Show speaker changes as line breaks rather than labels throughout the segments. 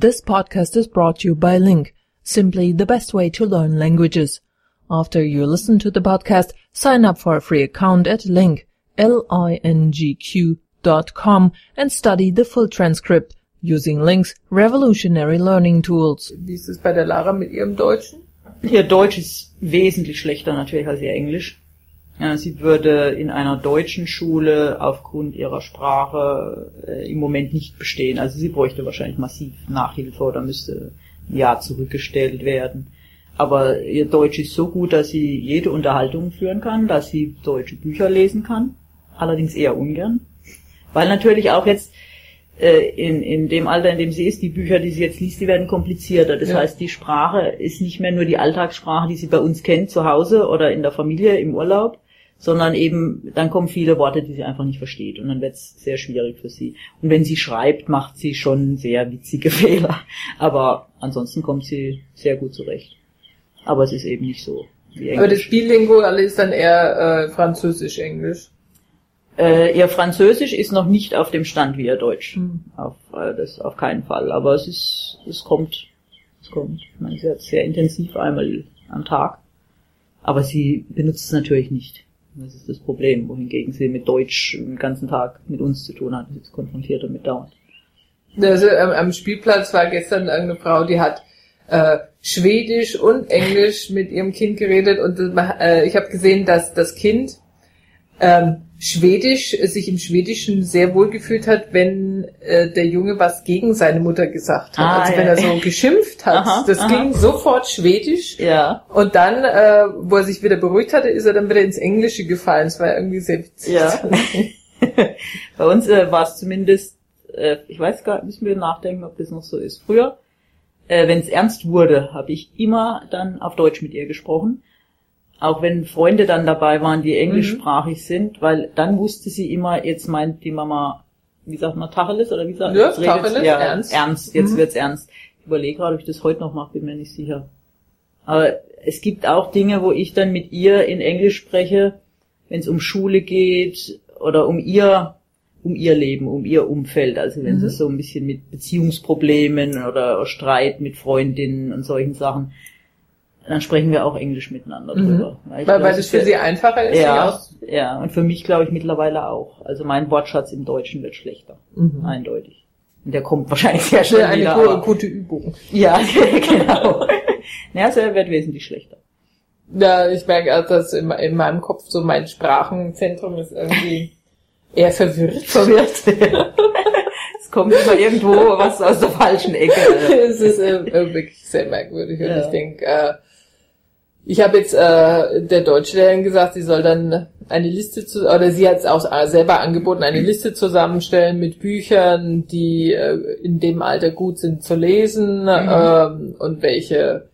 This podcast is brought to you by Link, simply the best way to learn languages. After you listen to the podcast, sign up for a free account at link, L-I-N-G-Q dot com and study the full transcript using Link's revolutionary learning tools.
Wie ist es bei der Lara mit ihrem Deutschen?
Ihr Deutsch ist wesentlich schlechter natürlich als ihr Englisch. Sie würde in einer deutschen Schule aufgrund ihrer Sprache äh, im Moment nicht bestehen. Also sie bräuchte wahrscheinlich massiv Nachhilfe oder müsste ein Jahr zurückgestellt werden. Aber ihr Deutsch ist so gut, dass sie jede Unterhaltung führen kann, dass sie deutsche Bücher lesen kann. Allerdings eher ungern. Weil natürlich auch jetzt äh, in, in dem Alter, in dem sie ist, die Bücher, die sie jetzt liest, die werden komplizierter. Das
Ja.
heißt, die Sprache ist nicht mehr nur die Alltagssprache, die sie bei uns kennt, zu Hause oder in der Familie, im Urlaub, sondern eben, dann kommen viele Worte, die sie einfach nicht versteht und dann wird es sehr schwierig für sie. Und wenn sie schreibt, macht sie schon sehr witzige Fehler. Aber ansonsten kommt sie sehr gut zurecht. Aber es ist eben nicht so wie
Aber das
Englisch.
Bilingual ist dann eher äh, Französisch-Englisch.
Äh, ihr Französisch ist noch nicht auf dem Stand wie ihr Deutsch.
Hm.
Auf, äh, das auf keinen Fall. Aber es ist, es kommt, es kommt. Ich meine, sie hat sehr intensiv einmal am Tag. Aber sie benutzt es natürlich nicht. Das ist das Problem, wohingegen sie mit Deutsch den ganzen Tag mit uns zu tun hat. Jetzt konfrontiert damit dauernd.
Also ähm, am Spielplatz war gestern irgendeine Frau, die hat äh, Schwedisch und Englisch mit ihrem Kind geredet und äh, ich habe gesehen, dass das Kind ähm, Schwedisch sich im Schwedischen sehr wohl gefühlt hat, wenn äh, der Junge was gegen seine Mutter gesagt hat.
Ah,
also
ja.
wenn er so geschimpft hat,
Aha,
das
aha.
ging sofort Schwedisch.
Ja.
Und dann, äh, wo er sich wieder beruhigt hatte, ist er dann wieder ins Englische gefallen. Es war irgendwie sehr witzig.
Ja. Bei uns äh, war es zumindest, äh, ich weiß gar nicht, müssen wir nachdenken, ob das noch so ist. Früher, äh, wenn es ernst wurde, habe ich immer dann auf Deutsch mit ihr gesprochen. Auch wenn Freunde dann dabei waren, die englischsprachig sind, weil dann wusste sie immer, jetzt meint die Mama, wie sagt man, Tacheles oder wie sagt
Ja,
jetzt redet's-
Tacheles,
ja,
ernst.
Ernst, jetzt
Mhm.
wird's ernst. Ich überlege gerade, ob ich das heute noch mache, bin mir nicht sicher. Aber es gibt auch Dinge, wo ich dann mit ihr in Englisch spreche, wenn es um Schule geht oder um ihr, um ihr Leben, um ihr Umfeld. Also wenn
Mhm.
es so ein bisschen mit Beziehungsproblemen oder Streit mit Freundinnen und solchen Sachen, dann sprechen wir auch Englisch miteinander
Mhm.
drüber.
Weil, weil
es
das für sie einfacher ist.
ja,
aus-
ja, und für mich glaube ich mittlerweile auch. Also mein Wortschatz im Deutschen wird schlechter.
Mhm.
Eindeutig. Und der kommt wahrscheinlich sehr
Schnell eine
wieder. aber-
gute Übung.
ja, genau. ja, also er wird wesentlich schlechter.
Ja, ich merke, also, dass in, in meinem Kopf so mein Sprachenzentrum ist irgendwie eher verwirrt.
Verwirrt. es kommt immer irgendwo was aus der falschen Ecke.
es ist äh, äh, wirklich sehr merkwürdig. Und
Ja.
ich denke, äh, ich habe jetzt äh, der Deutschlehrerin gesagt, sie soll dann eine Liste zu, oder sie hat es auch äh, selber angeboten, eine Liste zusammenstellen mit Büchern, die äh, in dem Alter gut sind zu lesen ähm, und welche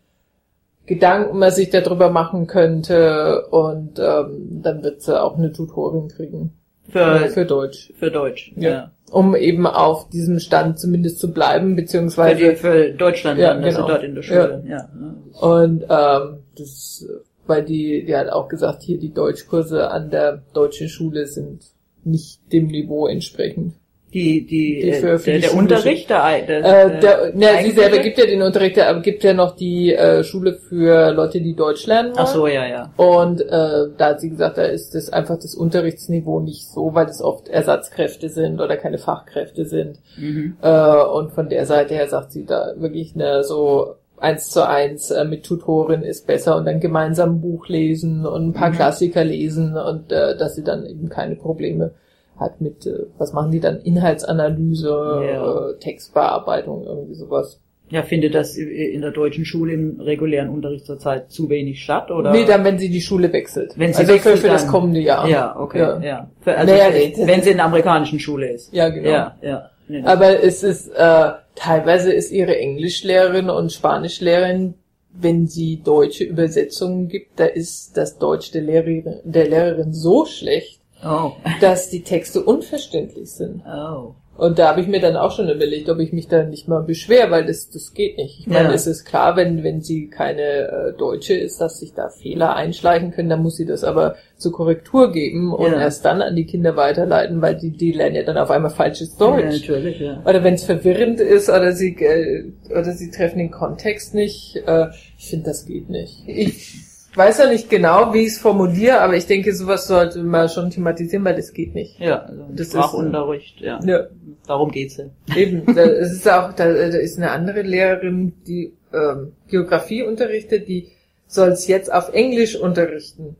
Gedanken man sich darüber machen könnte und ähm, dann wird sie auch eine Tutorin kriegen
Für,
für Deutsch.
für Deutsch.
Ja.
Ja.
Um eben auf diesem Stand zumindest zu bleiben,
Für,
beziehungsweise
die, für Deutschland
Ja,
dann,
genau.
sie dort in der Schule. Ja. ne.
Und ähm, das, weil die, die hat auch gesagt, hier die Deutschkurse an der deutschen Schule sind nicht dem Niveau entsprechend.
Die, die,
Die
äh,
für- für
der, der Unterricht, der,
Äh, der, ne, sie selber gibt ja den Unterricht, aber gibt ja noch die äh, Schule für Leute, die Deutsch lernen wollen.
Ach so, ja, ja.
Und äh, da hat sie gesagt, da ist das einfach das Unterrichtsniveau nicht so, weil es oft Ersatzkräfte sind oder keine Fachkräfte sind.
Mhm.
Äh, und von der Seite her sagt sie da wirklich eine so eins zu eins äh, mit Tutorin ist besser und dann gemeinsam ein Buch lesen und ein paar
Mhm.
Klassiker lesen und äh, dass sie dann eben keine Probleme hat mit, äh, was machen die dann, Inhaltsanalyse,
Ja.
äh, Textbearbeitung, irgendwie sowas.
Ja, findet das in der deutschen Schule im regulären Unterricht zurzeit zu wenig statt, oder?
Nee, dann, wenn sie die Schule wechselt.
Wenn sie
also
wechselt,
für, für das kommende Jahr.
Ja, okay,
Ja.
ja. Für, also,
Naja,
wenn sie in der amerikanischen Schule ist.
Ja, genau.
Ja, ja. Nee.
Aber es ist, äh, teilweise ist ihre Englischlehrerin und Spanischlehrerin, wenn sie deutsche Übersetzungen gibt, da ist das Deutsch der Lehrerin, der Lehrerin so schlecht,
oh.
dass die Texte unverständlich sind.
Oh.
Und da habe ich mir dann auch schon überlegt, ob ich mich da nicht mal beschwer, weil das, das geht nicht. Ich meine,
Ja.
es ist klar, wenn, wenn sie keine äh, Deutsche ist, dass sich da Fehler einschleichen können, dann muss sie das aber zur Korrektur geben und
Ja.
erst dann an die Kinder weiterleiten, weil die, die lernen ja dann auf einmal falsches
Ja,
Deutsch.
natürlich, ja.
Oder wenn es verwirrend ist oder sie äh, oder sie treffen den Kontext nicht. Äh, ich finde, das geht nicht. Ich weiß ja nicht genau, wie ich es formuliere, aber ich denke, sowas sollte man schon thematisieren, weil das geht nicht.
Ja, also
Das ist-
Sprachunterricht, ja.
Ja.
Darum geht's ja.
Eben, da, es ist auch, da, da ist eine andere Lehrerin, die ähm, Geografie unterrichtet, die soll es jetzt auf Englisch unterrichten.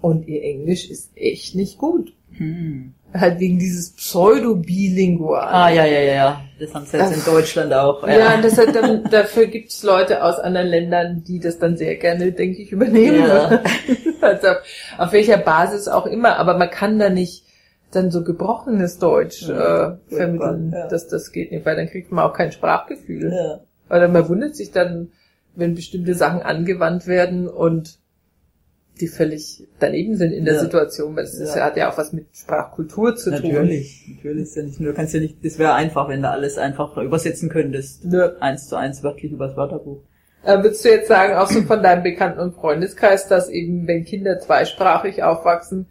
Und ihr Englisch ist echt nicht gut.
Hm.
Halt wegen dieses Pseudo-Bilingual.
Ah, ja, ja, ja, ja. Das haben sie jetzt in Deutschland auch.
Ja, und das hat dann, dafür gibt es Leute aus anderen Ländern, die das dann sehr gerne, denke ich, übernehmen.
Ja.
also auf, auf welcher Basis auch immer, aber man kann da nicht dann so gebrochenes Deutsch
Ja,
äh, vermitteln.
ja.
Das, das geht nicht, weil dann kriegt man auch kein Sprachgefühl.
ja.
Oder man wundert sich dann, wenn bestimmte Sachen angewandt werden und die völlig daneben sind in der
Ja.
Situation, weil es ist,
Ja.
hat ja auch was mit Sprachkultur zu tun.
Natürlich, natürlich ist ja nicht nur, kannst ja nicht, das wäre einfach, wenn du alles einfach übersetzen könntest.
Ja.
Eins zu eins wörtlich übers Wörterbuch.
Äh, würdest du jetzt sagen, auch so von deinem Bekannten- und Freundeskreis, dass eben, wenn Kinder zweisprachig aufwachsen,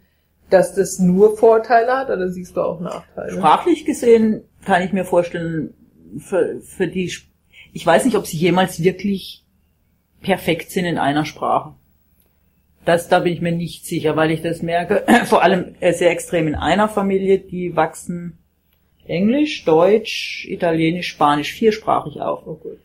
dass das nur Vorteile hat oder siehst du auch Nachteile?
Sprachlich gesehen kann ich mir vorstellen, für, für die, ich weiß nicht, ob sie jemals wirklich perfekt sind in einer Sprache. Das, da bin ich mir nicht sicher, weil ich das merke, vor allem äh, sehr extrem in einer Familie, die wachsen Englisch, Deutsch, Italienisch, Spanisch, viersprachig auf.
Oh gut.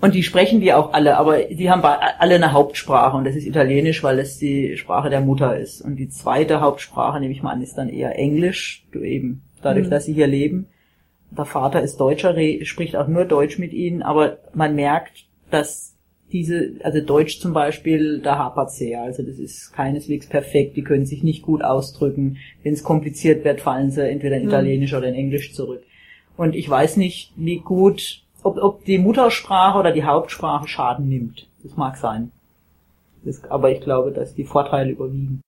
Und die sprechen die auch alle, aber die haben alle eine Hauptsprache und das ist Italienisch, weil das die Sprache der Mutter ist. Und die zweite Hauptsprache, nehme ich mal an, ist dann eher Englisch, du eben dadurch,
Mhm.
dass sie hier leben. Der Vater ist Deutscher, spricht auch nur Deutsch mit ihnen, aber man merkt, dass diese, also Deutsch zum Beispiel, da hapert sehr. Also das ist keineswegs perfekt, die können sich nicht gut ausdrücken. Wenn es kompliziert wird, fallen sie entweder in
Mhm.
Italienisch oder in Englisch zurück. Und ich weiß nicht, wie gut, ob, ob die Muttersprache oder die Hauptsprache Schaden nimmt. Das mag sein. Das, aber ich glaube, dass die Vorteile überwiegen.